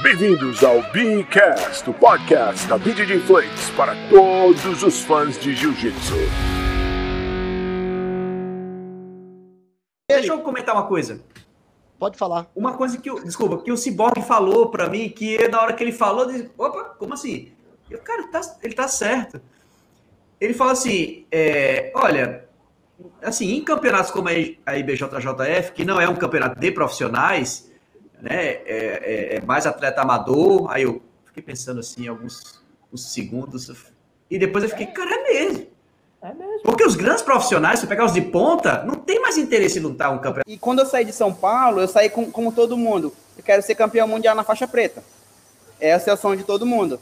Bem-vindos ao Beancast, o podcast da BJJ Flakes para todos os fãs de Jiu-Jitsu. Deixa eu comentar uma coisa. Pode falar. Uma coisa que o. Desculpa, que o Cyborg falou para mim, que na hora que ele falou, eu disse, opa, como assim? Eu, cara, tá, ele tá certo. Ele fala assim: é, olha, assim, em campeonatos como a IBJJF, que não é um campeonato de profissionais, né, é, é, é mais atleta amador, aí eu fiquei pensando assim, alguns segundos, e depois eu fiquei, cara, é mesmo. É mesmo. Porque os grandes profissionais, se pegar os de ponta, não tem mais interesse em lutar um campeonato. E quando eu saí de São Paulo, eu saí com, como todo mundo. Eu quero ser campeão mundial na faixa preta. Esse é o sonho de todo mundo.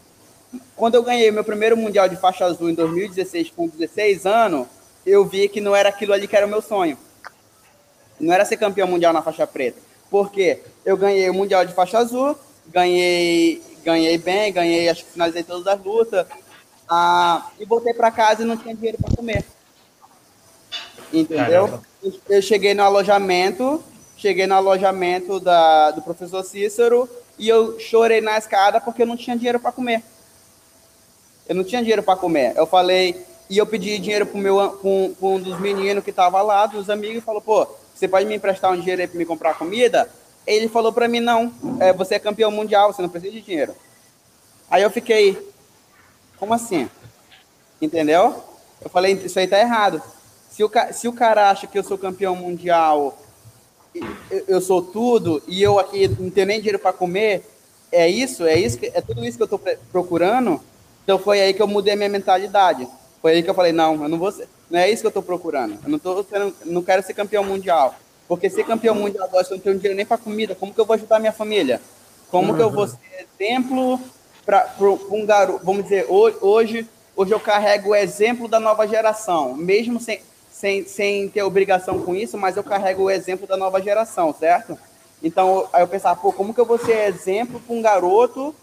Quando eu ganhei meu primeiro mundial de faixa azul em 2016, com 16 anos, eu vi que não era aquilo ali que era o meu sonho. Não era ser campeão mundial na faixa preta. Porque eu ganhei o mundial de faixa azul, ganhei, ganhei bem, ganhei, acho que finalizei todas as lutas, ah, e voltei para casa e não tinha dinheiro para comer. Entendeu? Eu cheguei no alojamento, cheguei no alojamento da, do professor Cícero e eu chorei na escada porque eu não tinha dinheiro para comer. Eu não tinha dinheiro para comer. Eu falei, e eu pedi dinheiro para meu, um, um dos meninos que estava lá, dos amigos, e falou, pô, você pode me emprestar um dinheiro aí para me comprar comida? Ele falou para mim, não, é, você é campeão mundial, você não precisa de dinheiro. Aí eu fiquei, como assim? Entendeu? Eu falei, isso aí tá errado. Se o, se o cara acha que eu sou campeão mundial, eu, eu sou tudo, e eu aqui não tenho nem dinheiro para comer, é isso? É isso? Que, é tudo isso que eu estou procurando? Então foi aí que eu mudei a minha mentalidade. Foi aí que eu falei, não, eu não vou ser, não é isso que eu estou procurando. Eu não, tô, eu não quero ser campeão mundial. Porque ser campeão mundial agora, se eu não tenho dinheiro nem para comida, como que eu vou ajudar minha família? Como uhum. que eu vou ser exemplo para um garoto? Vamos dizer, hoje, hoje eu carrego o exemplo da nova geração, mesmo sem, sem, sem ter obrigação com isso, mas eu carrego o exemplo da nova geração, certo? Então, aí eu pensava, pô, como que eu vou ser exemplo para um garoto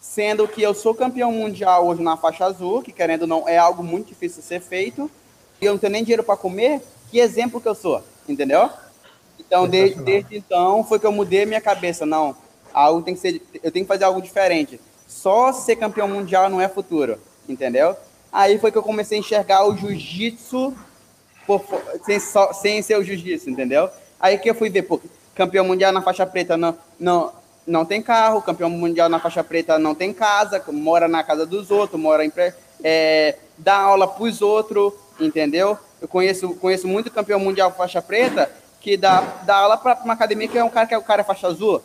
sendo que eu sou campeão mundial hoje na faixa azul, que querendo ou não é algo muito difícil de ser feito, eu não tenho nem dinheiro para comer, que exemplo que eu sou, entendeu? Então, desde, desde então, foi que eu mudei minha cabeça, não, algo tem que ser, eu tenho que fazer algo diferente. Só ser campeão mundial não é futuro, entendeu? Aí foi que eu comecei a enxergar o jiu-jitsu sem, sem ser o jiu-jitsu, entendeu? Aí que eu fui ver, pô, campeão mundial na faixa preta não, não, não tem carro, campeão mundial na faixa preta não tem casa, mora na casa dos outros, mora em é, dá aula para os outros, entendeu? Eu conheço, conheço muito campeão mundial faixa preta que dá, dá aula para uma academia que é um cara que é o cara é faixa azul.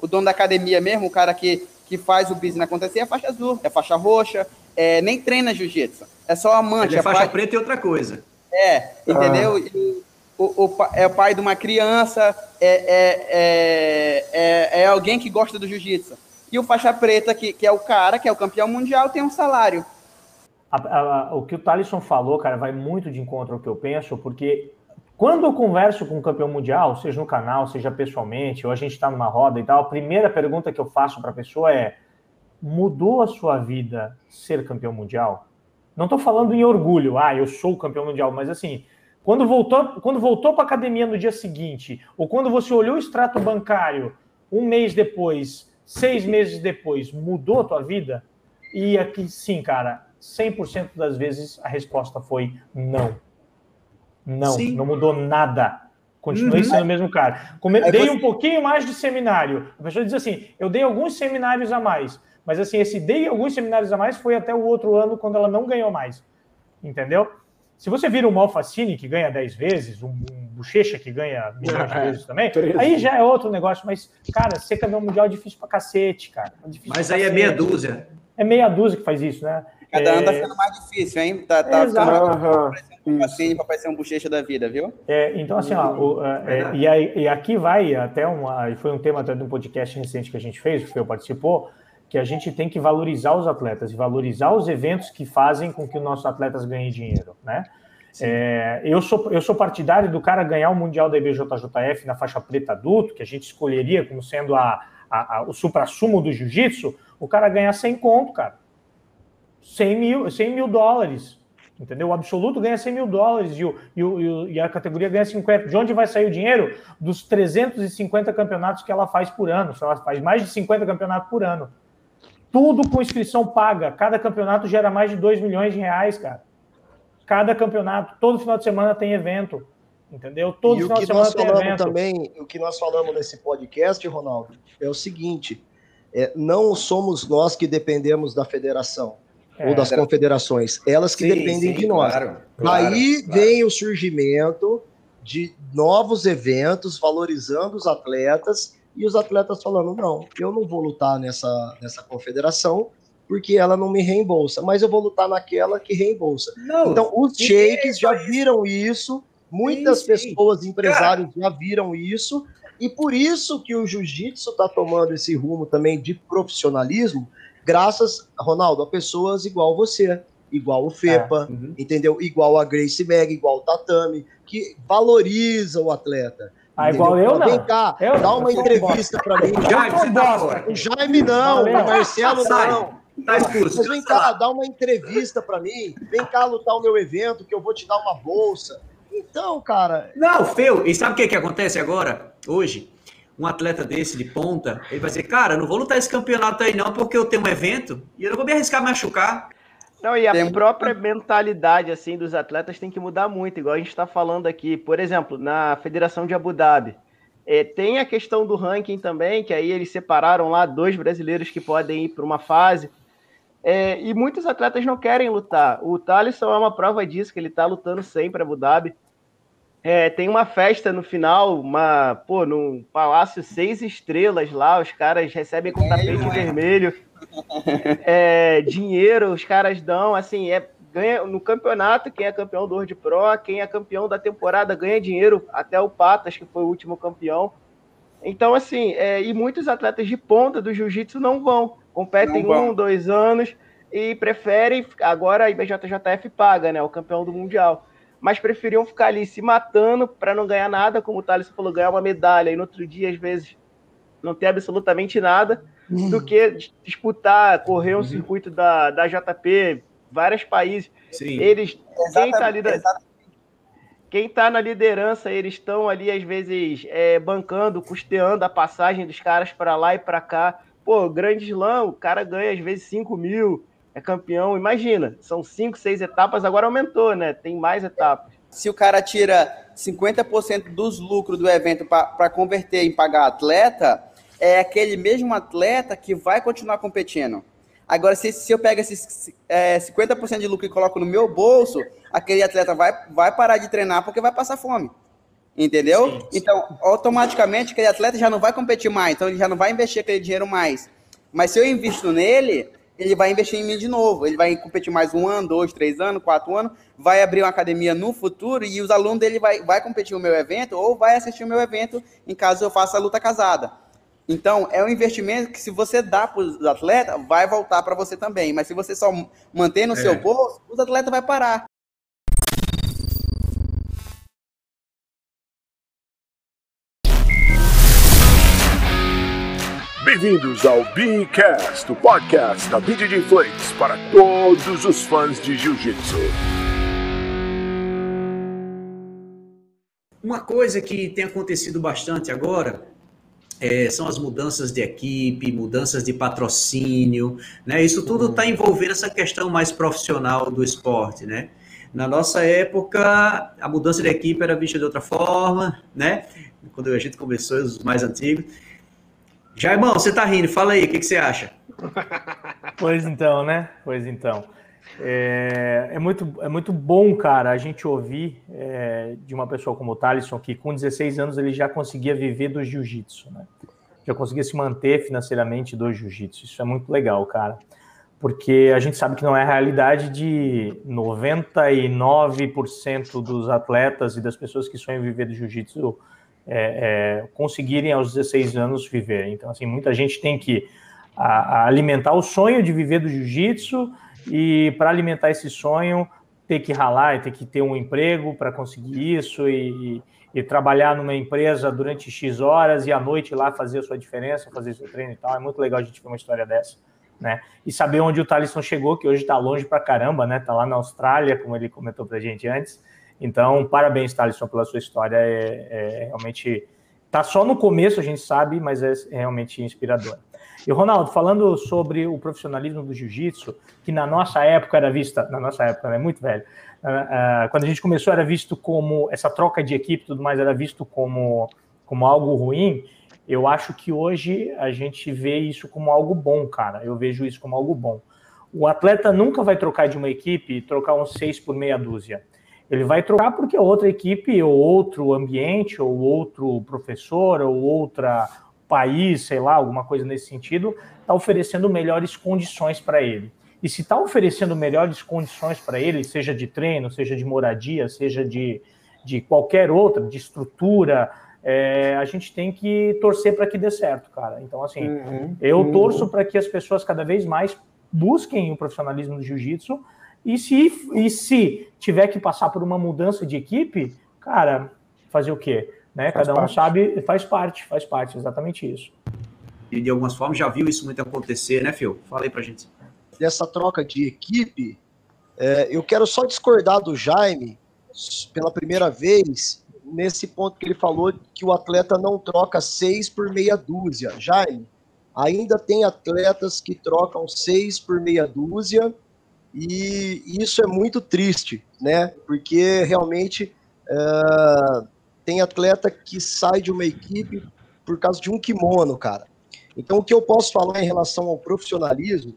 O dono da academia mesmo, o cara que, que faz o business acontecer é faixa azul, é faixa roxa, é, nem treina jiu-jitsu. É só amante. Ele é, é faixa pai... preta e outra coisa. É, entendeu? Ah o, o, é o pai de uma criança, é, é, é, é, é alguém que gosta do jiu-jitsu. E o faixa preta, que, que é o cara, que é o campeão mundial, tem um salário. A, a, o que o Thalisson falou, cara, vai muito de encontro ao que eu penso, porque quando eu converso com um campeão mundial, seja no canal, seja pessoalmente, ou a gente está numa roda e tal, a primeira pergunta que eu faço para a pessoa é: mudou a sua vida ser campeão mundial? Não estou falando em orgulho, ah, eu sou campeão mundial, mas assim, quando voltou, quando voltou para a academia no dia seguinte, ou quando você olhou o extrato bancário um mês depois, seis meses depois, mudou a tua vida? E aqui sim, cara, 100% das vezes a resposta foi não. Não, sim. não mudou nada. Continuei uhum. sendo o mesmo cara. Come... Dei você... um pouquinho mais de seminário. A pessoa diz assim: eu dei alguns seminários a mais. Mas assim, esse dei alguns seminários a mais foi até o outro ano, quando ela não ganhou mais. Entendeu? Se você vira um Malfacine que ganha 10 vezes, um, um Bochecha que ganha milhões de é, vezes também, aí já é outro negócio. Mas, cara, ser campeão mundial é difícil pra cacete, cara. É mas aí é meia dúzia. É meia dúzia que faz isso, né? Cada é... ano tá ficando mais difícil, hein? Tá, tá Exato. ficando assim para parecer um bochecha da vida, viu? É, então, assim, ó, o, é, e, aí, e aqui vai até uma. Foi um tema até de um podcast recente que a gente fez, que o participou que a gente tem que valorizar os atletas e valorizar os eventos que fazem com que os nossos atletas ganhem dinheiro, né? É, eu, sou, eu sou partidário do cara ganhar o Mundial da IBJJF na faixa preta adulto, que a gente escolheria como sendo a, a, a o supra-sumo do jiu-jitsu, o cara ganhar 100 conto, cara. 100 mil, 100 mil dólares. Entendeu? O absoluto ganha 100 mil dólares e, o, e, o, e, a categoria ganha 50. De onde vai sair o dinheiro? Dos 350 campeonatos que ela faz por ano. Ela faz mais de 50 campeonatos por ano. Tudo com inscrição paga. Cada campeonato gera mais de 2 milhões de reais, cara. Cada campeonato, todo final de semana tem evento. Entendeu? Todo e final o que de semana nós falamos evento. também, o que nós falamos nesse podcast, Ronaldo, é o seguinte: é, não somos nós que dependemos da federação é, ou das confederações, elas que sim, dependem sim, de nós. Claro, claro, Aí claro. vem o surgimento de novos eventos valorizando os atletas e os atletas falando: não, eu não vou lutar nessa, nessa confederação porque ela não me reembolsa, mas eu vou lutar naquela que reembolsa. Não, então, os shakes já viram isso, muitas sim, pessoas, empresários já viram isso, e por isso que o jiu-jitsu está tomando esse rumo também de profissionalismo, graças, Ronaldo, a pessoas igual você, igual o Fepa, é, uhum. entendeu? Igual a Grace Meg, igual o Tatame, que valoriza o atleta. Ah, igual eu, não. Vem cá, eu, dá uma entrevista para mim. Jaime, tá o Jaime não, o Marcelo não. Tá expulso. Mas vem cá, dá uma entrevista para mim. Vem cá lutar o meu evento, que eu vou te dar uma bolsa. Então, cara. Não, Feu, e sabe o que, que acontece agora, hoje? Um atleta desse de ponta, ele vai dizer, cara, não vou lutar esse campeonato aí não, porque eu tenho um evento e eu não vou me arriscar a machucar. Não, e a tem... própria mentalidade assim dos atletas tem que mudar muito, igual a gente está falando aqui. Por exemplo, na Federação de Abu Dhabi, é, tem a questão do ranking também, que aí eles separaram lá dois brasileiros que podem ir para uma fase. É, e muitos atletas não querem lutar. O Thalisson é uma prova disso, que ele está lutando sempre Abu Dhabi. É, tem uma festa no final, uma, pô, num palácio seis estrelas lá, os caras recebem com tapete é, vermelho, é, dinheiro, os caras dão, assim, é, ganha no campeonato, quem é campeão do World Pro, quem é campeão da temporada ganha dinheiro, até o Patas, que foi o último campeão. Então, assim, é, e muitos atletas de ponta do jiu-jitsu não vão, competem não um, dois anos e preferem, agora a IBJJF paga, né, o campeão do Mundial mas preferiam ficar ali se matando para não ganhar nada, como o Thales falou, ganhar uma medalha e no outro dia, às vezes, não ter absolutamente nada, uhum. do que disputar, correr um uhum. circuito da, da JP, vários países. Sim. Eles, quem está ali quem está na liderança, eles estão ali, às vezes, é, bancando, custeando a passagem dos caras para lá e para cá. Pô, grande slam, o cara ganha, às vezes, 5 mil, é campeão. Imagina, são cinco, seis etapas, agora aumentou, né? Tem mais etapas. Se o cara tira 50% dos lucros do evento para converter em pagar atleta, é aquele mesmo atleta que vai continuar competindo. Agora, se, se eu pego esses é, 50% de lucro e coloco no meu bolso, aquele atleta vai, vai parar de treinar porque vai passar fome. Entendeu? Sim, sim. Então, automaticamente, aquele atleta já não vai competir mais, então ele já não vai investir aquele dinheiro mais. Mas se eu invisto nele, ele vai investir em mim de novo. Ele vai competir mais um ano, dois, três anos, quatro anos, vai abrir uma academia no futuro e os alunos dele vai, vai competir o meu evento ou vai assistir o meu evento em caso eu faça a luta casada. Então, é um investimento que se você dá para os atletas, vai voltar para você também. Mas se você só manter no é. seu bolso, os atletas vão parar. Bem-vindos ao Beancast, o podcast da BJJ Flakes para todos os fãs de Jiu-Jitsu. Uma coisa que tem acontecido bastante agora é, são as mudanças de equipe, mudanças de patrocínio, né? Isso tudo está envolvendo essa questão mais profissional do esporte, né? Na nossa época, a mudança de equipe era vista de outra forma, né? Quando a gente começou, os mais antigos. Já, irmão, você tá rindo, fala aí, o que, que você acha? Pois então, né? Pois então. É, é, muito, é muito bom, cara, a gente ouvir é, de uma pessoa como o Thalisson, que com 16 anos ele já conseguia viver do jiu-jitsu, né? Já conseguia se manter financeiramente do jiu-jitsu. Isso é muito legal, cara. Porque a gente sabe que não é a realidade de 99% dos atletas e das pessoas que sonham viver do jiu-jitsu é, é, conseguirem aos 16 anos viver. Então, assim, muita gente tem que a, a alimentar o sonho de viver do jiu-jitsu e para alimentar esse sonho ter que ralar e ter que ter um emprego para conseguir isso e, e, trabalhar numa empresa durante X horas e à noite lá fazer a sua diferença, fazer seu treino e tal. É muito legal a gente ver uma história dessa. né? E saber onde o Thalisson chegou, que hoje está longe para caramba, né? Está lá na Austrália, como ele comentou para a gente antes. Então, parabéns, Thalisson, pela sua história. É, é realmente está só no começo, a gente sabe, mas é realmente inspirador. E Ronaldo, falando sobre o profissionalismo do jiu-jitsu, que na nossa época era vista, na nossa época, né, muito velho, uh, uh, quando a gente começou era visto como essa troca de equipe e tudo mais era visto como, como algo ruim. Eu acho que hoje a gente vê isso como algo bom, cara. Eu vejo isso como algo bom. O atleta nunca vai trocar de uma equipe e trocar uns seis por meia dúzia. Ele vai trocar porque outra equipe, ou outro ambiente, ou outro professor, ou outra país, sei lá, alguma coisa nesse sentido, está oferecendo melhores condições para ele. E se está oferecendo melhores condições para ele, seja de treino, seja de moradia, seja de, de qualquer outra, de estrutura, é, a gente tem que torcer para que dê certo, cara. Então, assim, uhum, eu uhum. torço para que as pessoas cada vez mais busquem o profissionalismo do jiu-jitsu e se, e se tiver que passar por uma mudança de equipe, cara, fazer o quê? Né? Cada parte. um sabe, faz parte, faz parte, exatamente isso. E de algumas formas já viu isso muito acontecer, né? Fala aí pra gente. Dessa troca de equipe, é, eu quero só discordar do Jaime pela primeira vez nesse ponto que ele falou que o atleta não troca seis por meia dúzia. Jaime, ainda tem atletas que trocam seis por meia dúzia e isso é muito triste, né? Porque realmente é, tem atleta que sai de uma equipe por causa de um kimono, cara. Então, o que eu posso falar em relação ao profissionalismo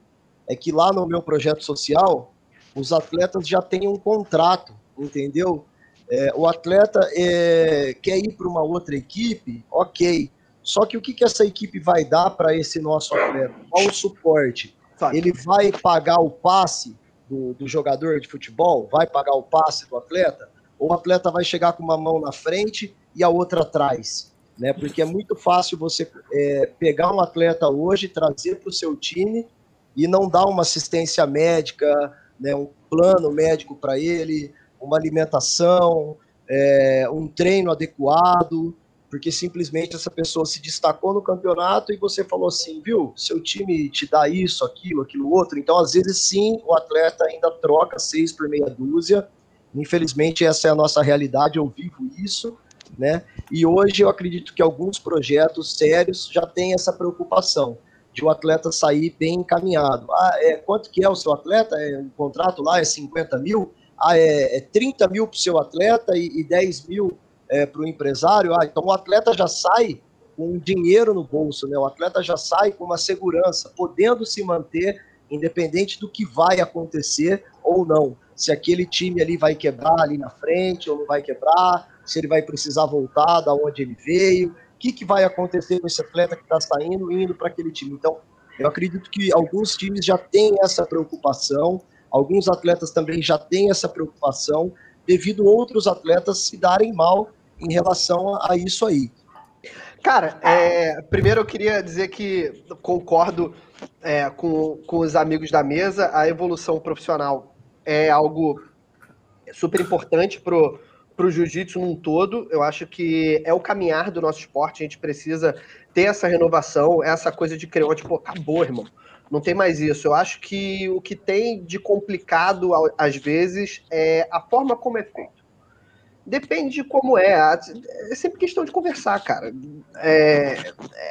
é que lá no meu projeto social, os atletas já têm um contrato, entendeu? É, o atleta é, quer ir para uma outra equipe, ok. Só que o que, que essa equipe vai dar para esse nosso atleta? Qual o suporte? Ele vai pagar o passe do, do, jogador de futebol? Vai pagar o passe do atleta? Ou o atleta vai chegar com uma mão na frente e a outra atrás? Né? Porque é muito fácil você é, pegar um atleta hoje, trazer para o seu time e não dar uma assistência médica, né, um plano médico para ele, uma alimentação, é, um treino adequado, porque simplesmente essa pessoa se destacou no campeonato e você falou assim, viu, seu time te dá isso, aquilo, aquilo outro. Então, às vezes, sim, o atleta ainda troca seis por meia dúzia. Infelizmente, essa é a nossa realidade, eu vivo isso, né? E hoje eu acredito que alguns projetos sérios já têm essa preocupação de o atleta sair bem encaminhado. Ah, é, quanto que é o seu atleta? É, o contrato lá é 50 mil? ah, é, é 30 mil para o seu atleta e, e 10 mil é, para o empresário, ah, então o atleta já sai com dinheiro no bolso, né? O atleta já sai com uma segurança, podendo se manter independente do que vai acontecer ou não. Se aquele time ali vai quebrar ali na frente ou não vai quebrar, se ele vai precisar voltar da onde ele veio, o que, que vai acontecer com esse atleta que está saindo e indo para aquele time. Então, eu acredito que alguns times já têm essa preocupação, Alguns atletas também já têm essa preocupação, devido outros atletas se darem mal em relação a, isso aí. Cara, é, primeiro eu queria dizer que concordo é, com, com os amigos da mesa, a evolução profissional é algo super importante pro para o jiu-jitsu num todo. Eu acho que é o caminhar do nosso esporte. A gente precisa ter essa renovação, essa coisa de criar, tipo, acabou, irmão. Não tem mais isso. Eu acho que o que tem de complicado, às vezes, é a forma como é feito. Depende de como é. É sempre questão de conversar, cara. É,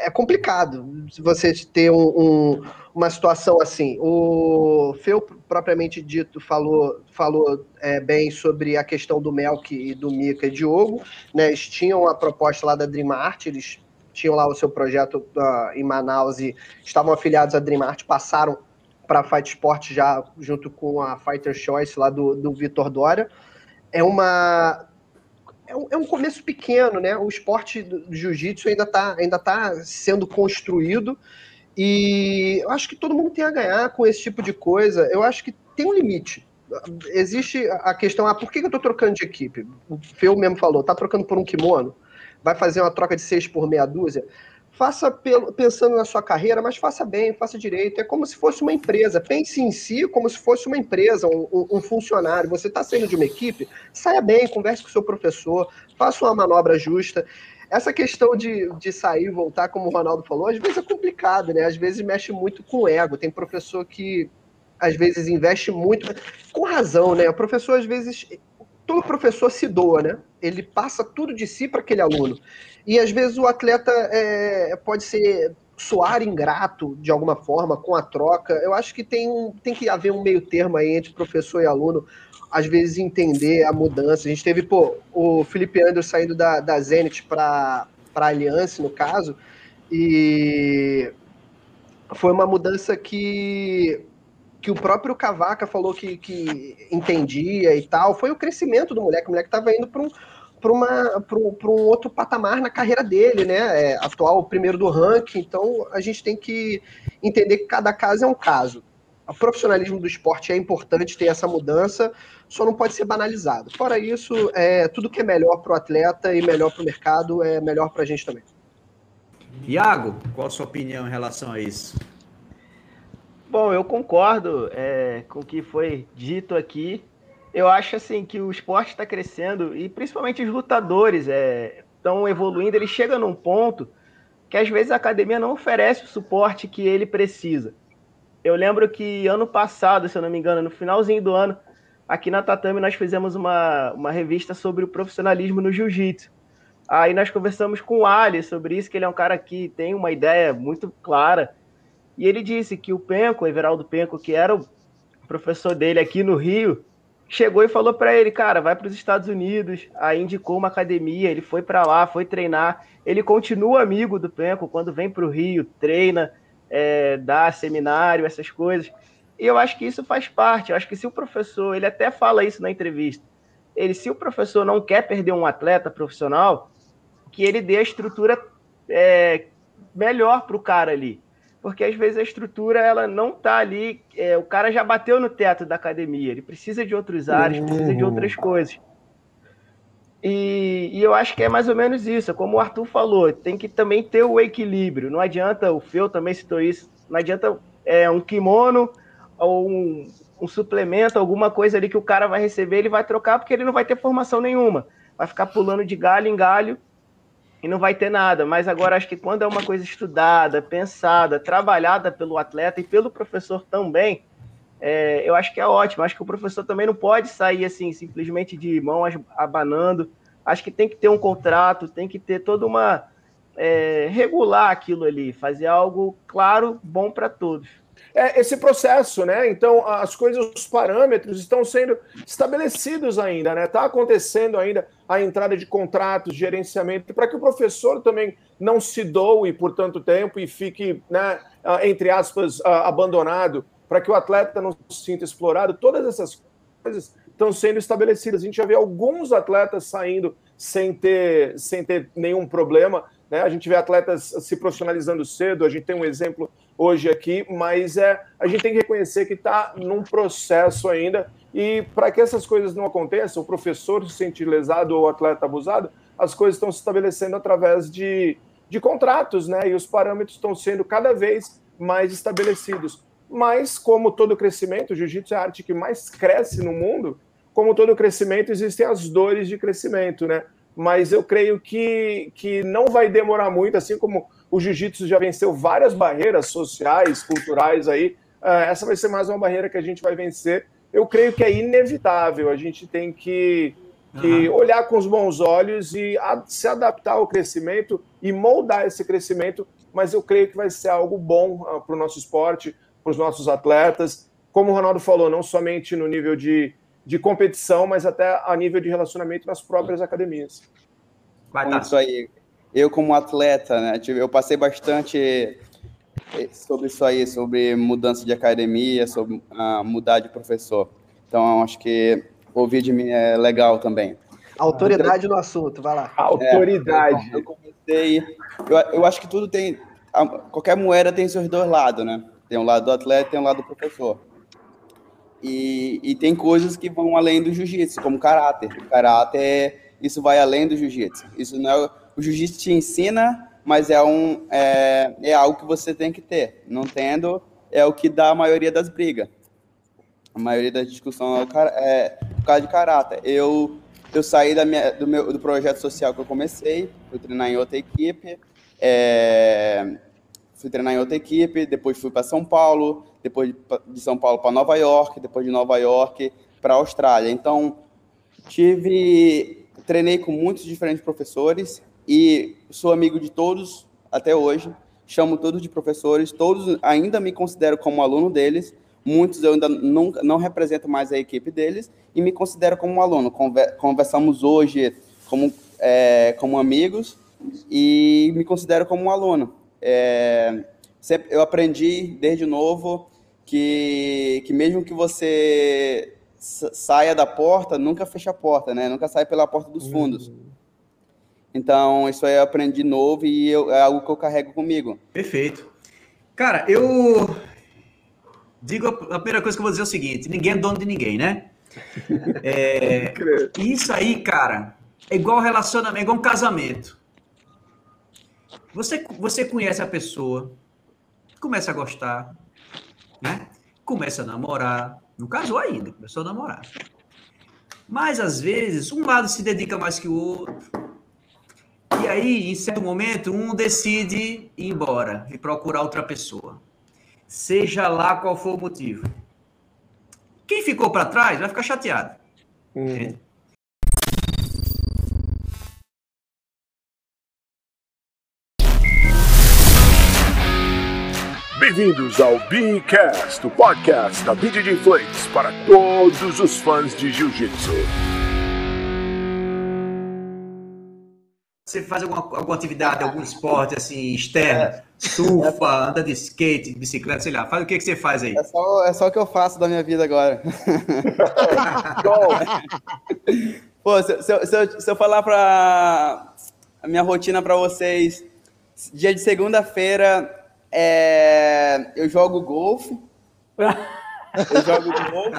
é complicado se você ter um, um, uma situação assim. O Feu, propriamente dito, falou, falou é, bem sobre a questão do Melk e do Mika e Diogo. Né? Eles tinham a proposta lá da Dream Art, eles tinham lá o seu projeto uh, em Manaus e estavam afiliados à Dream Art, passaram para a Fight Sport já junto com a Fighter Choice lá do, do Vitor Dória. É uma é um, é um, começo pequeno, né? O esporte do jiu-jitsu ainda está ainda tá sendo construído e eu acho que todo mundo tem a ganhar com esse tipo de coisa. Eu acho que tem um limite. Existe a questão, ah, por que eu estou trocando de equipe? O Feu mesmo falou, tá trocando por um kimono? vai fazer uma troca de seis por meia dúzia, faça pelo, pensando na sua carreira, mas faça bem, faça direito. É como se fosse uma empresa. Pense em si como se fosse uma empresa, um, um funcionário. Você está saindo de uma equipe, saia bem, converse com o seu professor, faça uma manobra justa. essa questão de, de sair e voltar, como o Ronaldo falou, às vezes é complicado, né? Às vezes mexe muito com o ego. Tem professor que às vezes investe muito, com razão, né? O professor às vezes todo professor se doa, né? Ele passa tudo de si para aquele aluno. E às vezes o atleta é, pode ser soar ingrato de alguma forma com a troca. Eu acho que tem, um, tem que haver um meio termo aí entre professor e aluno, às vezes entender a mudança. A gente teve, pô, o Felipe Anderson saindo da, da Zenit para a Aliança, no caso, e foi uma mudança que que o próprio Cavaca falou que, que entendia e tal, foi o crescimento do moleque. O moleque estava indo para um, para um outro patamar na carreira dele, né? É, atual primeiro do ranking. Então a gente tem que entender que cada caso é um caso. O profissionalismo do esporte é importante ter essa mudança, só não pode ser banalizado. Fora isso, é, tudo que é melhor para o atleta e melhor para o mercado é melhor para a gente também. Iago, qual a sua opinião em relação a isso? Bom, eu concordo é, com o que foi dito aqui eu acho assim que o esporte está crescendo e principalmente os lutadores estão é, evoluindo. Ele chega num ponto que às vezes a academia não oferece o suporte que ele precisa. Eu lembro que ano passado, se eu não me engano, no finalzinho do ano, aqui na Tatame nós fizemos uma, uma revista sobre o profissionalismo no jiu-jitsu. Aí nós conversamos com o Ali sobre isso, que ele é um cara que tem uma ideia muito clara. E ele disse que o Penco, o Everaldo Penco, que era o professor dele aqui no Rio, chegou e falou para ele, cara, vai para os Estados Unidos. Aí indicou uma academia, ele foi para lá, foi treinar. Ele continua amigo do Penco quando vem para o Rio, treina, é, dá seminário, essas coisas. E eu acho que isso faz parte. Eu acho que se o professor, ele até fala isso na entrevista, ele, se o professor não quer perder um atleta profissional, que ele dê a estrutura é, melhor para o cara ali porque às vezes a estrutura ela não está ali, é, o cara já bateu no teto da academia, ele precisa de outros áreas, precisa de outras uhum. coisas. E, e, eu acho que é mais ou menos isso, como o Arthur falou, tem que também ter o equilíbrio. Não adianta, o Feu também citou isso, não adianta é, um kimono ou um, um suplemento, alguma coisa ali que o cara vai receber, ele vai trocar porque ele não vai ter formação nenhuma. Vai ficar pulando de galho em galho e não vai ter nada. Mas agora acho que quando é uma coisa estudada, pensada, trabalhada pelo atleta e pelo professor também, é, eu acho que é ótimo. Acho que o professor também não pode sair assim, simplesmente de mão abanando. Acho que tem que ter um contrato, tem que ter toda uma. É, regular aquilo ali, fazer algo claro, bom para todos é esse processo, né? Então, as coisas, os parâmetros estão sendo estabelecidos ainda, né? Está acontecendo ainda a entrada de contratos, gerenciamento, para que o professor também não se doe por tanto tempo e fique, né, entre aspas, abandonado, para que o atleta não se sinta explorado. Todas essas coisas estão sendo estabelecidas. A gente já vê alguns atletas saindo sem ter, sem ter nenhum problema. Né? A gente vê atletas se profissionalizando cedo, a gente tem um exemplo hoje aqui, mas é, a gente tem que reconhecer que está num processo ainda. E para que essas coisas não aconteçam, o professor se sentir lesado ou o atleta abusado, as coisas estão se estabelecendo através de, de contratos, né? E os parâmetros estão sendo cada vez mais estabelecidos. Mas, como todo crescimento, jiu-jitsu é a arte que mais cresce no mundo, como todo crescimento, existem as dores de crescimento, né? Mas eu creio que, que não vai demorar muito, assim como o jiu-jitsu já venceu várias barreiras sociais, culturais aí. Uh, essa vai ser mais uma barreira que a gente vai vencer. Eu creio que é inevitável. A gente tem que, que uhum. olhar com os bons olhos e a, se adaptar ao crescimento e moldar esse crescimento. Mas eu creio que vai ser algo bom uh, para o nosso esporte, para os nossos atletas. Como o Ronaldo falou, não somente no nível de, de competição, mas até a nível de relacionamento nas próprias academias. Vai tá. Isso aí eu como atleta, né, eu passei bastante eh, sobre isso aí, sobre mudança de academia, sobre uh, mudar de professor. Então, acho que ouvir de mim é legal também. Autoridade no assunto, vai lá. Autoridade. É, eu comecei. Eu, eu acho que tudo tem. Qualquer moeda tem seus dois lados, né? Tem um lado do atleta e tem um lado do professor. E, e tem coisas que vão além do jiu-jitsu, como caráter. O caráter, isso vai além do jiu-jitsu. Isso não é o jiu-jitsu te ensina, mas é, um, é, é algo que você tem que ter. Não tendo, é o que dá a maioria das brigas. A maioria da discussão é o, é o cara de caráter. Eu, eu saí da minha, do, meu, do projeto social que eu comecei, fui treinar em outra equipe, é, fui treinar em outra equipe, depois fui para São Paulo, depois de São Paulo para Nova York, depois de Nova York para Austrália. Então, tive, treinei com muitos diferentes professores e sou amigo de todos até hoje. Chamo todos de professores, todos ainda me considero como aluno deles. Muitos eu ainda nunca não represento mais a equipe deles e me considero como um aluno. Conversamos hoje como é, como amigos e me considero como um aluno. É, sempre, eu aprendi desde novo que, que mesmo que você saia da porta, nunca fecha a porta, né? Nunca sai pela porta dos fundos. Uhum. Então, isso aí eu aprendi novo e eu, é algo que eu carrego comigo. Perfeito. Cara, eu digo a primeira coisa que eu vou dizer é o seguinte: ninguém é dono de ninguém, né? É, isso aí, cara, é igual relacionamento, é igual um casamento. Você, você conhece a pessoa, começa a gostar, né? Começa a namorar, não casou ainda, começou a namorar. Mas às vezes um lado se dedica mais que o outro. E aí, em certo momento, um decide ir embora e procurar outra pessoa. Seja lá qual for o motivo. Quem ficou para trás vai ficar chateado. Hum. Bem-vindos ao Beancast, o podcast da BJJ Flakes para todos os fãs de Jiu-Jitsu. Você faz alguma, alguma atividade, algum esporte assim, externo? É. Surfa, anda de skate, bicicleta, sei lá. Faz o que, que você faz aí? É só, é só o que eu faço da minha vida agora. Pô, se, se, se, eu, se eu falar para a minha rotina para vocês, dia de segunda-feira é, eu jogo golfe. eu jogo golfe.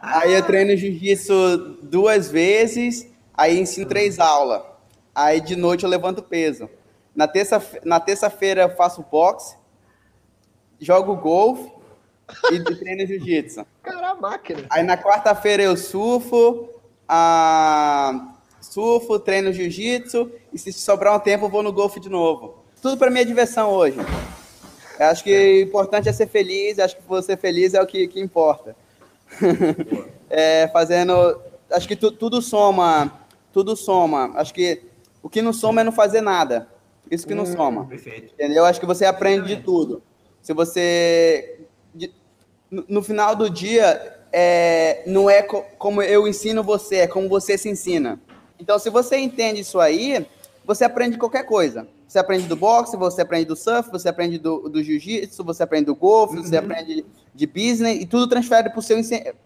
Aí eu treino jiu-jitsu duas vezes. Aí ensino três aulas. Aí de noite eu levanto peso. Na terça na terça-feira eu faço boxe, jogo golfe e treino jiu-jitsu. Cara, máquina. Aí na quarta-feira eu surfo, ah, surfo, treino jiu-jitsu e se sobrar um tempo eu vou no golfe de novo. Tudo para minha diversão hoje. Eu acho que o importante é ser feliz, acho que você feliz é o que, que importa. é, fazendo. Acho que tu, tudo soma. Tudo soma. Acho que o que não soma é não fazer nada. Isso que não hum, soma. Perfeito. Entendeu? Acho que você aprende de tudo. Se você. De, no, no, final do dia, é, não é co, como eu ensino você, é como você se ensina. Então, se você entende isso aí, você aprende qualquer coisa. Você aprende do boxe, você aprende do surf, você aprende do, do jiu-jitsu, você aprende do golfe, uhum. você aprende de business e tudo transfere para o seu,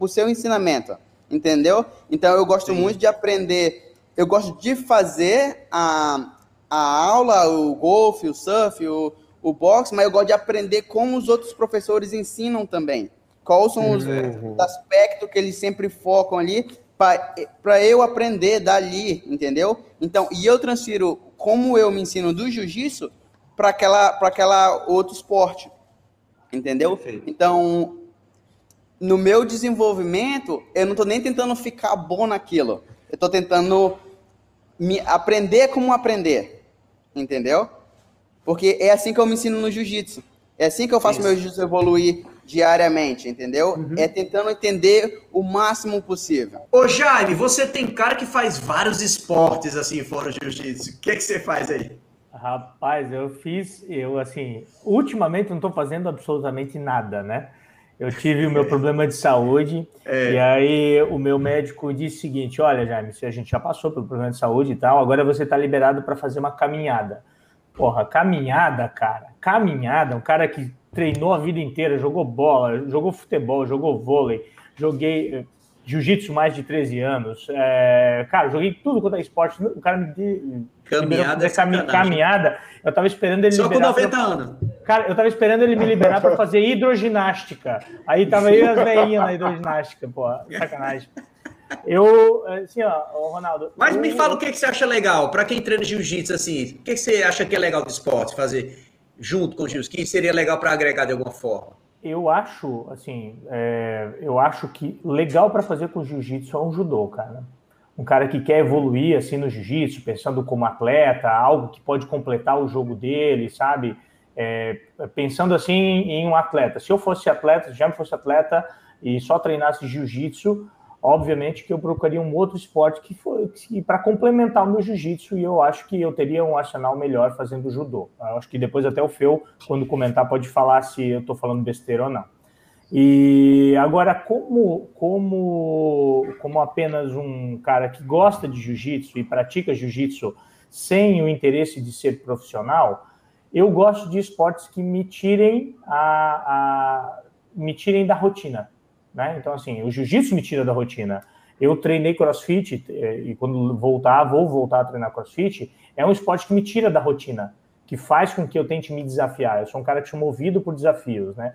seu ensinamento. Entendeu? Então eu gosto Sim. muito de aprender, eu gosto de fazer a, a aula, o golfe, o surf, o, o boxe, mas eu gosto de aprender como os outros professores ensinam também. Quais são os, uhum. aspectos que eles sempre focam ali para eu aprender dali, entendeu? Então, e eu transfiro como eu me ensino do jiu-jitsu para aquela, aquela outro esporte. Entendeu? Perfeito. Então, no meu desenvolvimento, eu não estou nem tentando ficar bom naquilo. Eu estou tentando me aprender como aprender. Entendeu? Porque é assim que eu me ensino no jiu-jitsu. É assim que eu faço Isso. meu jiu-jitsu evoluir diariamente, entendeu? Uhum. É tentando entender o máximo possível. Ô Jaime, você tem cara que faz vários esportes assim fora o jiu-jitsu. O que é que você faz aí? Rapaz, eu fiz, eu assim, ultimamente não estou fazendo absolutamente nada, né? Eu tive o meu problema de saúde é. e aí o meu médico disse o seguinte: olha, Jaime, se a gente já passou pelo problema de saúde e tal, agora você está liberado para fazer uma caminhada. Porra, caminhada, cara, caminhada, um cara que treinou a vida inteira, jogou bola, jogou futebol, jogou vôlei, joguei jiu-jitsu mais de 13 anos. É, cara, joguei tudo quanto é esporte. O cara me deu. Caminhada, é caminhada. Eu tava esperando ele Só liberar. Só com 90 pra... anos. Cara, eu tava esperando ele me liberar para fazer hidroginástica. Aí tava eu e as veinhas na hidroginástica, pô, sacanagem. Eu, assim, ó, Ronaldo. Mas eu... me fala o que, que você acha legal, para quem treina jiu-jitsu, assim, o que, que você acha que é legal do esporte fazer? junto com o Gils, que seria legal para agregar de alguma forma? Eu acho, assim, é, eu acho que legal para fazer com jiu-jitsu é um judô, cara. um cara que quer evoluir assim no jiu-jitsu, pensando como atleta, algo que pode completar o jogo dele, sabe? É, pensando assim em um atleta. Se eu fosse atleta, se já me fosse atleta e só treinasse jiu-jitsu, obviamente que eu procuraria um outro esporte que foi para complementar o meu jiu-jitsu e eu acho que eu teria um arsenal melhor fazendo judô. Eu acho que depois até o Feu, quando comentar, pode falar se eu estou falando besteira ou não. E agora, como, como, como apenas um cara que gosta de jiu-jitsu e pratica jiu-jitsu sem o interesse de ser profissional, eu gosto de esportes que me tirem, a, a me tirem da rotina. Né? Então, assim, o jiu-jitsu me tira da rotina. Eu treinei crossfit eh, e quando voltar, vou voltar a treinar crossfit, é um esporte que me tira da rotina, que faz com que eu tente me desafiar. Eu sou um cara que sou movido por desafios, né?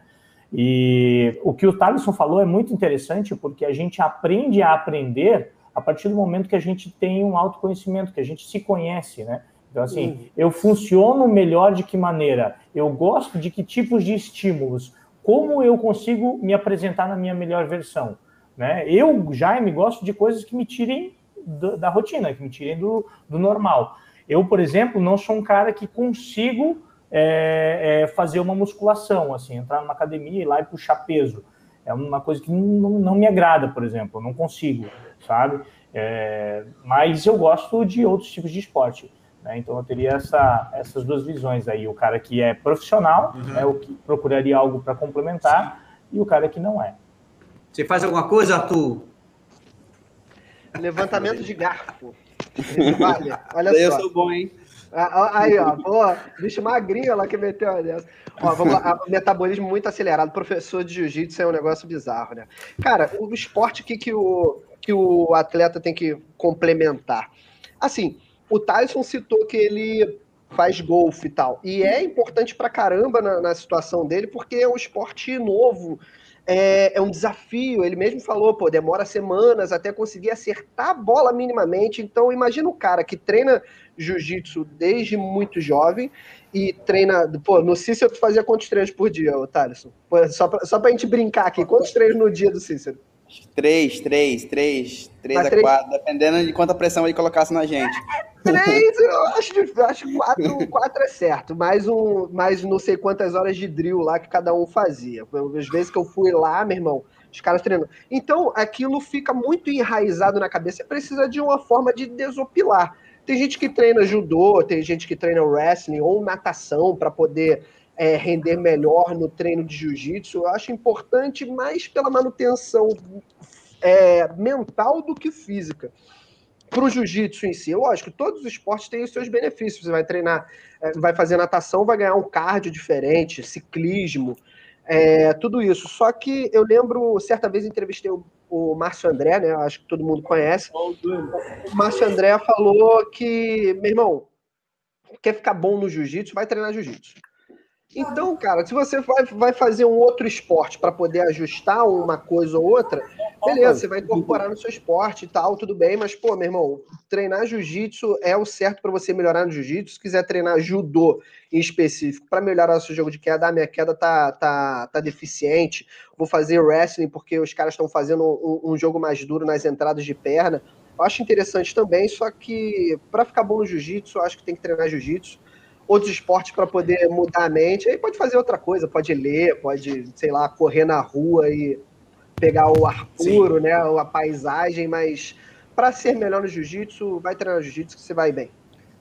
E o que o Thaleson falou é muito interessante porque a gente aprende a aprender a partir do momento que a gente tem um autoconhecimento, que a gente se conhece, né? Então, assim, uhum. eu funciono melhor de que maneira? Eu gosto de que tipos de estímulos? Como eu consigo me apresentar na minha melhor versão? Né? Eu, Jaime, gosto de coisas que me tirem do, da rotina, que me tirem do, do normal. Eu, por exemplo, não sou um cara que consigo é, é fazer uma musculação, assim, entrar numa academia e lá e puxar peso. É uma coisa que não, não me agrada, por exemplo, eu não consigo, sabe? É, mas eu gosto de outros tipos de esporte. Né? Então eu teria essa, essas duas visões aí: o cara que é profissional, uhum. né, o que procuraria algo para complementar, Sim. e o cara que não é. Você faz alguma coisa, Arthur? Levantamento de garfo. Vale. Olha eu só. Eu sou bom, hein? Ah, aí, ó, pô, bicho magrinho lá que meteu a dessa. Ó, vamos lá, metabolismo muito acelerado. Professor de jiu-jitsu é um negócio bizarro, né? Cara, o esporte que, que, o, que o atleta tem que complementar. Assim, o Tyson citou que ele faz golfe e tal. E é importante pra caramba na, na situação dele, porque é um esporte novo é, é, um desafio. Ele mesmo falou, pô, demora semanas até conseguir acertar a bola minimamente. Então, imagina um cara que treina jiu-jitsu desde muito jovem e treina. Pô, no Cícero tu fazia quantos treinos por dia, ô Thaleson? Só pra, só pra gente brincar aqui, quantos treinos no dia do Cícero? Três, três, três, três Mas a três... quatro, dependendo de quanta pressão ele colocasse na gente. Três, eu acho, acho quatro, quatro é certo. Mais um, mais não sei quantas horas de drill lá que cada um fazia. Às vezes que eu fui lá, meu irmão, os caras treinando. Então, aquilo fica muito enraizado na cabeça. Precisa de uma forma de desopilar. Tem gente que treina judô, tem gente que treina wrestling ou natação para poder é, render melhor no treino de jiu-jitsu. Eu acho importante mais pela manutenção é, mental do que física. Para o jiu-jitsu em si, lógico, todos os esportes têm os seus benefícios. Você vai treinar, é, vai fazer natação, vai ganhar um cardio diferente, ciclismo, é, tudo isso. Só que eu lembro, certa vez entrevistei o, o Márcio André, né? Acho que todo mundo conhece. O Márcio André falou que, meu irmão, quer ficar bom no jiu-jitsu, vai treinar jiu-jitsu. Então, cara, se você vai, vai fazer um outro esporte para poder ajustar uma coisa ou outra, beleza, você vai incorporar no seu esporte e tal, tudo bem, mas, pô, meu irmão, treinar jiu-jitsu é o certo para você melhorar no jiu-jitsu. Se quiser treinar judô em específico para melhorar o seu jogo de queda, a minha queda tá, tá, tá deficiente. Vou fazer wrestling porque os caras estão fazendo um, um jogo mais duro nas entradas de perna. Eu acho interessante também, só que para ficar bom no jiu-jitsu, eu acho que tem que treinar jiu-jitsu outros esportes para poder mudar a mente. Aí pode fazer outra coisa, pode ler, pode, sei lá, correr na rua e pegar o ar puro, Sim. né, a paisagem, mas para ser melhor no jiu-jitsu, vai treinar jiu-jitsu que você vai bem.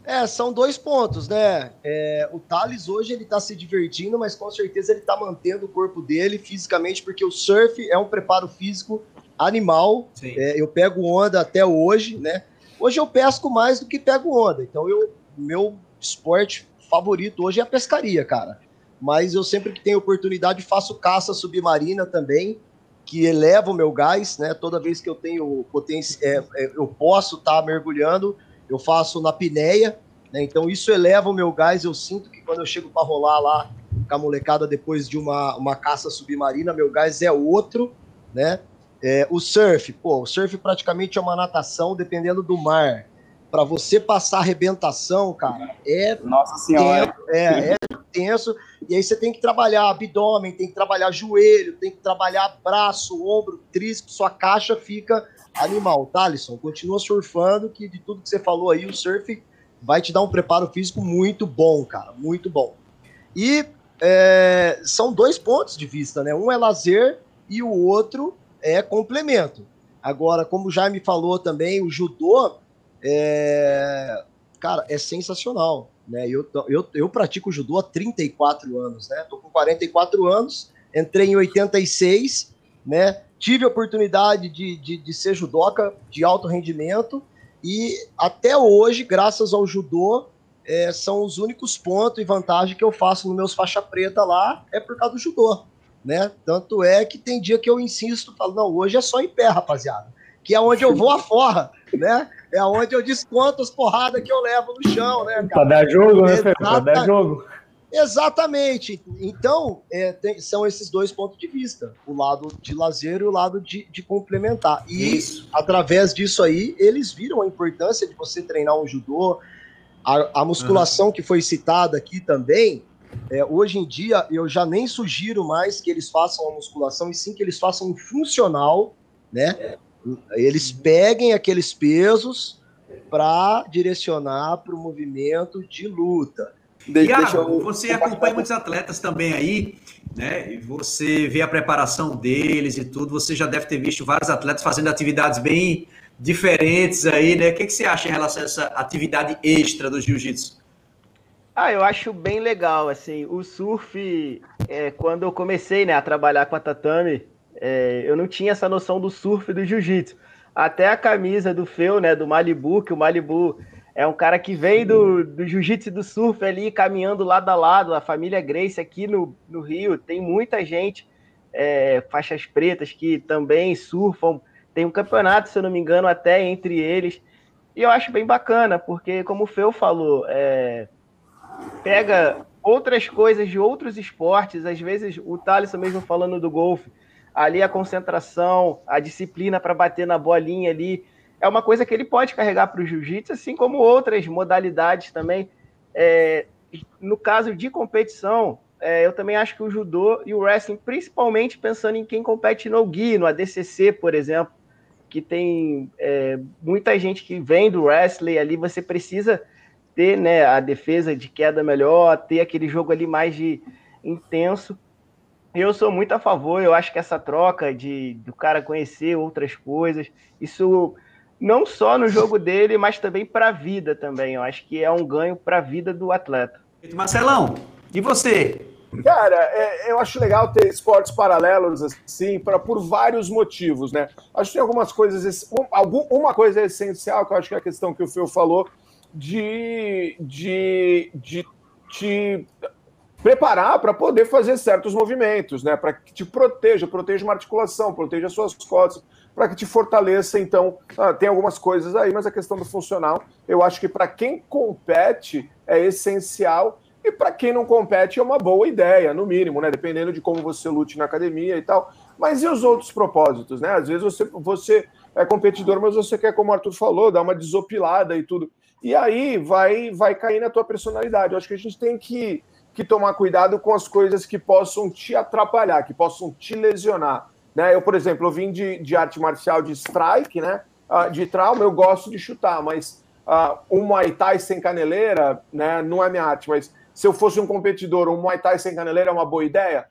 É, são dois pontos, né? É, o Thales hoje ele tá se divertindo, mas com certeza ele tá mantendo o corpo dele fisicamente, porque o surf é um preparo físico animal. É, eu pego onda até hoje, né? Hoje eu pesco mais do que pego onda, então eu meu esporte favorito hoje é a pescaria, cara. Mas eu sempre que tenho oportunidade faço caça submarina também, que eleva o meu gás, né? Toda vez que eu tenho potência, é, é, eu posso estar tá mergulhando, eu faço na pinéia, né? Então isso eleva o meu gás. Eu sinto que quando eu chego para rolar lá com a molecada depois de uma, uma caça submarina, meu gás é outro, né? É, o surf, pô, o surf praticamente é uma natação dependendo do mar para você passar arrebentação, cara, é. Nossa Senhora! Tenso, é, é tenso. E aí você tem que trabalhar abdômen, tem que trabalhar joelho, tem que trabalhar braço, ombro, tríceps, sua caixa fica Animal. Thalisson, continua surfando, que de tudo que você falou aí, o surf vai te dar um preparo físico muito bom, cara, muito bom. E é, são dois pontos de vista, né? Um é lazer e o outro é complemento. Agora, como o Jaime falou também, o judô, é, cara, é sensacional. Né? Eu, eu, eu pratico judô há 34 anos, né? Tô com 44 anos, entrei em 86, né? Tive a oportunidade de, de, de ser judoca de alto rendimento e até hoje, graças ao judô, é, são os únicos pontos e vantagem que eu faço nos meus faixa preta lá, é por causa do judô, né? Tanto é que tem dia que eu insisto, falo, não, hoje é só em pé, rapaziada, que é onde eu vou a forra, né? É onde eu desconto as porradas que eu levo no chão, né, cara? Pra dar jogo, né, Fê? Pra dar jogo. Exatamente. Então, é, tem, são esses dois pontos de vista: o lado de lazer e o lado de, de complementar. E Isso. através disso aí, eles viram a importância de você treinar um judô. A, a musculação uhum. que foi citada aqui também, é, hoje em dia eu já nem sugiro mais que eles façam a musculação, e sim que eles façam um funcional, né? Eles peguem aqueles pesos para direcionar para o movimento de luta. De, eu... você acompanha muitos atletas também aí, né? E você vê a preparação deles e tudo. Você já deve ter visto vários atletas fazendo atividades bem diferentes aí, né? O que, que você acha em relação a essa atividade extra do jiu-jitsu? Ah, eu acho bem legal, assim, o surf, é, quando eu comecei, né, a trabalhar com a tatame, é, eu não tinha essa noção do surf e do jiu-jitsu. Até a camisa do Feu, né, do Malibu, que o Malibu é um cara que vem do, do jiu-jitsu e do surf ali, caminhando lado a lado. A família Grace aqui no, no Rio tem muita gente, é, faixas pretas, que também surfam. Tem um campeonato, se eu não me engano, até entre eles. E eu acho bem bacana, porque, como o Feu falou, é, pega outras coisas de outros esportes. Às vezes, o Thaleson mesmo falando do golfe, ali a concentração, a disciplina para bater na bolinha ali é uma coisa que ele pode carregar para o jiu-jitsu, assim como outras modalidades também. É, no caso de competição, é, eu também acho que o judô e o wrestling, principalmente pensando em quem compete no GUI, no ADCC, por exemplo, que tem é, muita gente que vem do wrestling ali, você precisa ter né, a defesa de queda melhor, ter aquele jogo ali mais de intenso. Eu sou muito a favor, eu acho que essa troca de do cara conhecer outras coisas, isso não só no jogo dele, mas também para a vida também. Eu acho que é um ganho para a vida do atleta. Marcelão, e você? Cara, é, eu acho legal ter esportes paralelos assim, para por vários motivos, né? Acho que tem algumas coisas, algum, uma coisa essencial que eu acho que é a questão que o Fio falou de de, de te preparar para poder fazer certos movimentos, né? Para que te proteja, proteja uma articulação, proteja suas costas, para que te fortaleça. Então, ah, tem algumas coisas aí, mas a questão do funcional, eu acho que para quem compete é essencial e para quem não compete é uma boa ideia, no mínimo, né? Dependendo de como você lute na academia e tal. Mas e os outros propósitos, né? Às vezes você, você é competidor, mas você quer, como o Arthur falou, dar uma desopilada e tudo. E aí vai, vai cair na tua personalidade. Eu acho que a gente tem que que tomar cuidado com as coisas que possam te atrapalhar, que possam te lesionar. Né? Eu, por exemplo, eu vim de, de arte marcial de strike, né? Uh, de trauma, eu gosto de chutar, mas uh, um Muay Thai sem caneleira né, não é minha arte. Mas se eu fosse um competidor, um Muay Thai sem caneleira é uma boa ideia?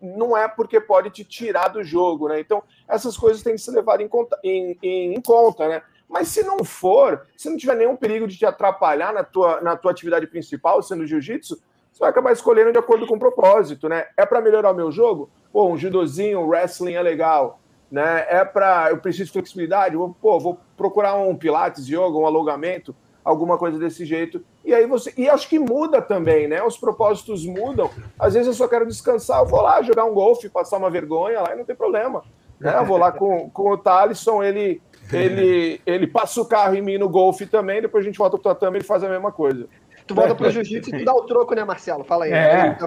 Não é porque pode te tirar do jogo, né? Então, essas coisas têm que ser levadas em conta, em, em, em conta né? Mas se não for, se não tiver nenhum perigo de te atrapalhar na tua, na tua atividade principal, sendo jiu-jitsu, você vai acabar escolhendo de acordo com o propósito, né? É para melhorar o meu jogo? Pô, um judozinho, um wrestling é legal, né? É para eu preciso de flexibilidade, pô, vou procurar um pilates, yoga, um alongamento, alguma coisa desse jeito. E aí você, e acho que muda também, né? Os propósitos mudam. Às vezes eu só quero descansar, eu vou lá jogar um golfe, passar uma vergonha lá e não tem problema. Né? Eu vou lá com, com o Thalisson, ele ele ele passa o carro em mim no golfe também, depois a gente volta pro tatame e faz a mesma coisa. Tu volta pro jiu-jitsu e tu dá o troco, né, Marcelo? Fala aí. É.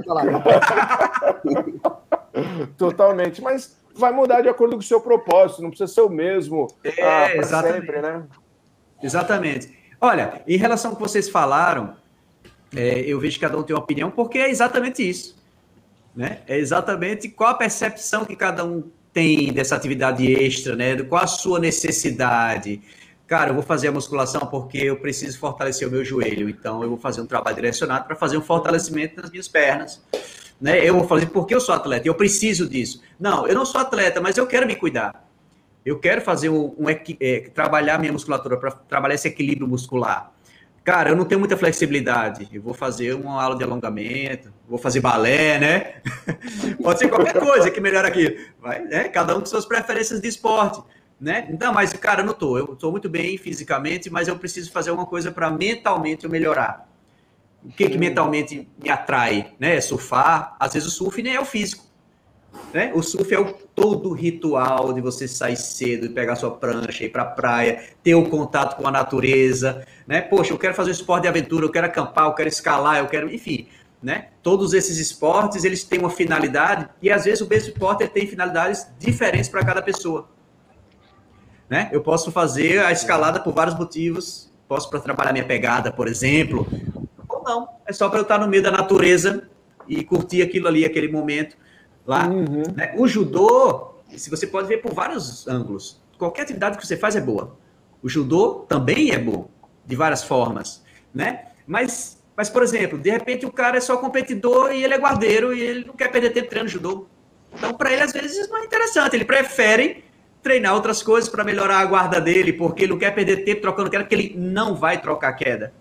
Totalmente, mas vai mudar de acordo com o seu propósito, não precisa ser o mesmo é, ah, exatamente. sempre, né? Exatamente. Olha, em relação ao que vocês falaram, é, eu vejo que cada um tem uma opinião, porque é exatamente isso. Né? É exatamente qual a percepção que cada um tem dessa atividade extra, né? Qual a sua necessidade? Cara, eu vou fazer a musculação porque eu preciso fortalecer o meu joelho, então eu vou fazer um trabalho direcionado para fazer um fortalecimento nas minhas pernas. Né? Eu vou fazer porque eu sou atleta, eu preciso disso. Não, eu não sou atleta, mas eu quero me cuidar. Eu quero fazer um, um é, trabalhar minha musculatura para trabalhar esse equilíbrio muscular. Cara, eu não tenho muita flexibilidade. Eu vou fazer uma aula de alongamento, vou fazer balé, né? Pode ser qualquer coisa que melhora aqui. Vai, né? Cada um com suas preferências de esporte, né? Então, mas, cara, eu não tô. Eu estou muito bem fisicamente, mas eu preciso fazer alguma coisa para mentalmente eu melhorar. O que, que mentalmente me atrai? Né? É surfar. Às vezes o surf nem é o físico. Né? O surf é o todo o ritual de você sair cedo e pegar sua prancha, ir para a praia, ter o contato com a natureza, né? Poxa, eu quero fazer um esporte de aventura, eu quero acampar, eu quero escalar, eu quero, enfim, né? Todos esses esportes, eles têm uma finalidade e às vezes o mesmo esporte tem finalidades diferentes para cada pessoa. Né? Eu posso fazer a escalada por vários motivos, posso para trabalhar minha pegada, por exemplo, ou não, é só para eu estar no meio da natureza e curtir aquilo ali, aquele momento lá. Uhum. Né? O judô, se você pode ver por vários ângulos. Qualquer atividade que você faz é boa. O judô também é bom, de várias formas, né? Mas, mas por exemplo, de repente o cara é só competidor e ele é guardeiro e ele não quer perder tempo treinando judô. Então, para ele, às vezes, não é interessante. Ele prefere treinar outras coisas para melhorar a guarda dele, porque ele não quer perder tempo trocando queda, porque ele não vai trocar queda.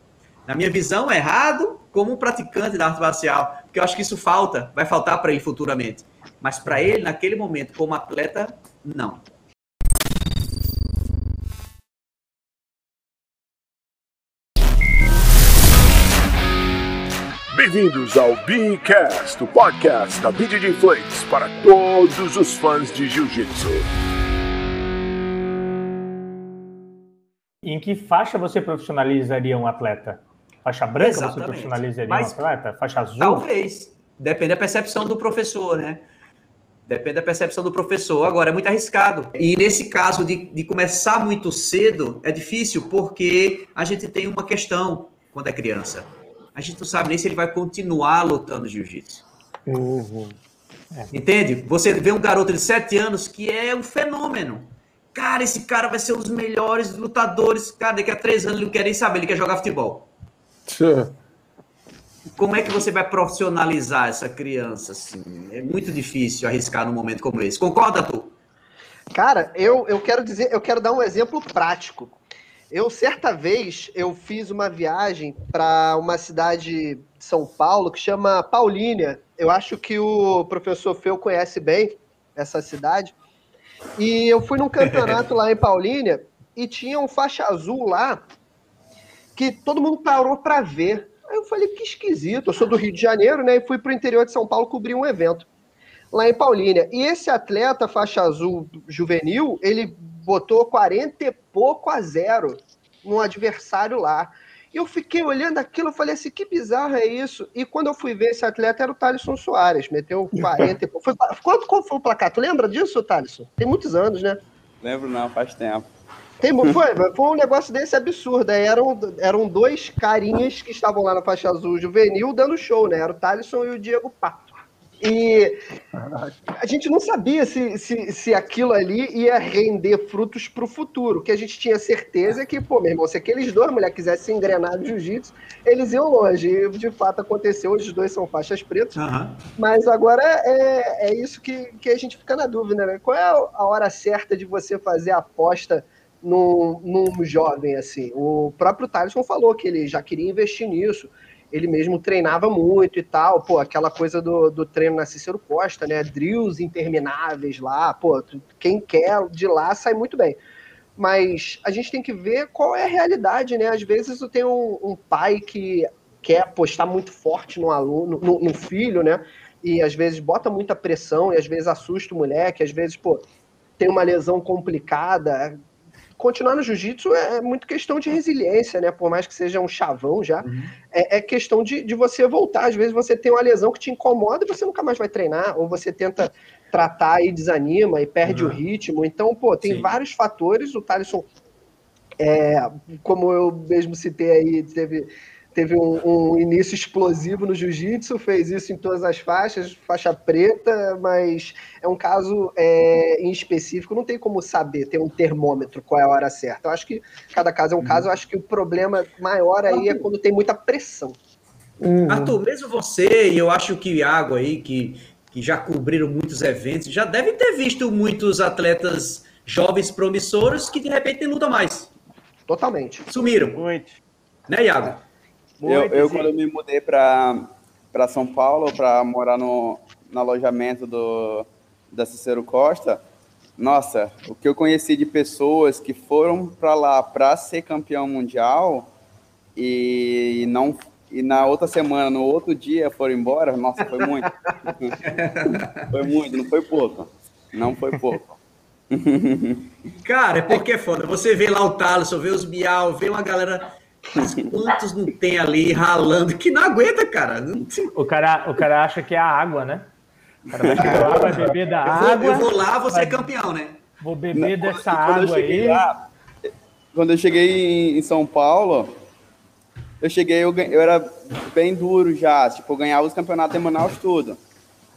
Na minha visão, é errado como um praticante da arte marcial, porque eu acho que isso falta, vai faltar para ele futuramente. Mas para ele, naquele momento, como atleta, não. Bem-vindos ao Beacast, o podcast da BJJ Flakes para todos os fãs de Jiu-Jitsu. Em que faixa você profissionalizaria um atleta? Faixa branca Exatamente. você profissionalizaria Mas, um atleta? Faixa azul? Talvez. Depende da percepção do professor, né? Depende da percepção do professor. Agora, é muito arriscado. E nesse caso de, de começar muito cedo, é difícil porque a gente tem uma questão quando é criança. A gente não sabe nem se ele vai continuar lutando jiu-jitsu. Uhum. É. Entende? Você vê um garoto de 7 anos que é um fenômeno. Cara, esse cara vai ser um dos melhores lutadores. Cara, daqui a 3 anos ele não quer nem saber, ele quer jogar futebol. Sim como é que você vai profissionalizar essa criança? Assim? É muito difícil arriscar num momento como esse. Concorda, tu? Cara, eu, eu quero dizer, eu quero dar um exemplo prático. Eu certa vez eu fiz uma viagem para uma cidade de São Paulo que chama Paulínia. Eu acho que o professor Feu conhece bem essa cidade. E eu fui num campeonato lá em Paulínia e tinha um faixa azul lá que todo mundo parou para ver. Aí eu falei, que esquisito. Eu sou do Rio de Janeiro, né? E fui para o interior de São Paulo cobrir um evento lá em Paulínia. E esse atleta faixa azul juvenil, ele botou 40 e pouco a zero no adversário lá. E eu fiquei olhando aquilo, eu falei assim, que bizarro é isso? E quando eu fui ver esse atleta, era o Thaleson Soares, meteu 40 e pouco. Foi, quanto, qual foi o placar? Tu lembra disso, Thaleson? Tem muitos anos, né? Lembro não, faz tempo. Tem, foi, foi um negócio desse absurdo. Eram, eram dois carinhas que estavam lá na faixa azul juvenil dando show, né? Era o Thalisson e o Diego Pato. E a gente não sabia se, se, se aquilo ali ia render frutos para o futuro. O que a gente tinha certeza é que, pô, meu irmão, se aqueles dois mulheres quisessem engrenar no jiu-jitsu, eles iam longe. E de fato aconteceu, os dois são faixas pretas. Uhum. Mas agora é, é isso que, que a gente fica na dúvida, né? Qual é a hora certa de você fazer a aposta num, num jovem assim. O próprio Tyson falou que ele já queria investir nisso. Ele mesmo treinava muito e tal, pô, aquela coisa do, do treino na Cícero Costa, né? Drills intermináveis lá, pô, quem quer de lá sai muito bem. Mas a gente tem que ver qual é a realidade, né? Às vezes eu tenho um, um pai que quer apostar muito forte no aluno, no, no filho, né? E às vezes bota muita pressão e às vezes assusta o moleque, às vezes, pô, tem uma lesão complicada, continuar no jiu-jitsu é, é muito questão de resiliência, né? Por mais que seja um chavão já, uhum. é, é, questão de, de você voltar. Às vezes você tem uma lesão que te incomoda e você nunca mais vai treinar, ou você tenta tratar e desanima e perde uhum. o ritmo. Então, pô, tem Sim. vários fatores. O Thaleson, é, como eu mesmo citei aí, teve teve um, um início explosivo no jiu-jitsu, fez isso em todas as faixas, faixa preta, mas é um caso é, em específico, não tem como saber, ter um termômetro qual é a hora certa. Eu acho que cada caso é um uhum. caso, eu acho que o problema maior aí é quando tem muita pressão. Uhum. Arthur, mesmo você, e eu acho que o Iago aí, que, que já cobriram muitos eventos, já devem ter visto muitos atletas jovens promissores que de repente não lutam mais. Totalmente. Sumiram. Muito. Né, Iago? Eu, eu quando eu me mudei para São Paulo para morar no, no alojamento do, da Cicero Costa, nossa, o que eu conheci de pessoas que foram para lá para ser campeão mundial e não e na outra semana, no outro dia, foram embora, nossa, foi muito. foi muito, não foi pouco. Não foi pouco. Cara, é porque é foda. Você vê lá o Thaleson, vê os Bial, vê uma galera quantos não tem ali ralando que não aguenta, cara? O cara, o cara acha que é a água, né? O cara vai lá, vai beber da eu vou, água. Eu vou lá, você vai... é campeão, né? Vou beber não, dessa água aí. Lá, quando eu cheguei em São Paulo, eu cheguei, eu, eu era bem duro já. Tipo, eu ganhava os campeonatos em Manaus tudo.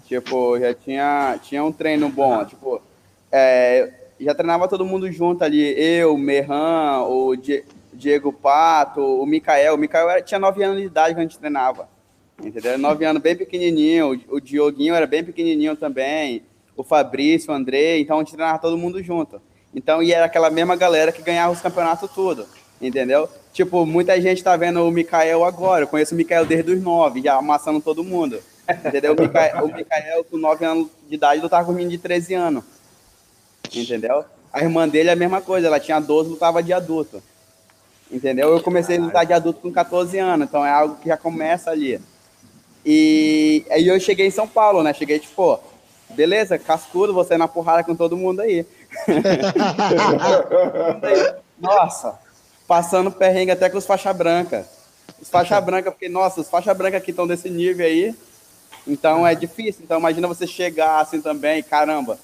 Tipo, já tinha, tinha um treino bom. Tipo, é, já treinava todo mundo junto ali. Eu, Merran, o Diego Pato, o Mikael. O Mikael era, tinha nove anos de idade quando a gente treinava. Entendeu? Nove anos bem pequenininho. O, Dioguinho era bem pequenininho também. O Fabrício, o André. Então a gente treinava todo mundo junto. Então, e era aquela mesma galera que ganhava os campeonatos tudo. Entendeu? Tipo, muita gente tá vendo o Mikael agora. Eu conheço o Mikael desde os nove, já amassando todo mundo. Entendeu? O Mikael, o Mikael com nove anos de idade, lutava com menino de 13 anos. Entendeu? A irmã dele é a mesma coisa, ela tinha 12, lutava de adulto. Entendeu? Eu comecei a lutar de adulto com 14 anos, então é algo que já começa ali. E aí eu cheguei em São Paulo, né? Cheguei tipo, beleza, cascudo, você na porrada com todo mundo aí. nossa, passando perrengue até com os faixa branca. Os faixa branca, porque, nossa, os faixa branca aqui estão desse nível aí, então é difícil. Então imagina você chegar assim também, caramba.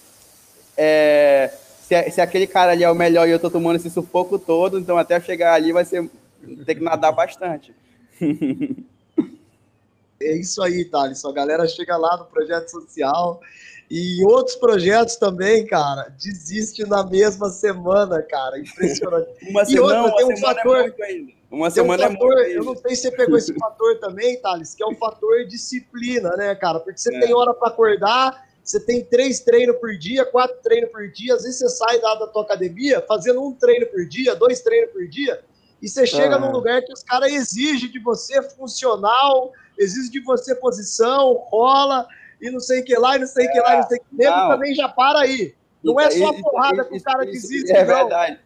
É, se, se aquele cara ali é o melhor e eu tô tomando esse sufoco todo, então até chegar ali vai ser ter que nadar bastante. É isso aí, Thales. A galera chega lá no projeto social e outros projetos também, cara, desiste na mesma semana, cara. Impressionante. uma e semana, outra, tem um é fator. É uma semana um fator, é Eu não sei se você pegou esse fator também, Thales, que é o fator disciplina, né, cara? Porque você é. tem hora para acordar, você tem três treinos por dia, quatro treinos por dia, às vezes você sai da, da tua academia fazendo um treino por dia, dois treinos por dia, e você chega num lugar que os caras exigem de você funcional, exigem de você posição, rola, e não sei o que lá, e não sei o é, que lá, e não sei o que. Mesmo também já para aí. Não é só porrada que o cara desiste, é não. verdade.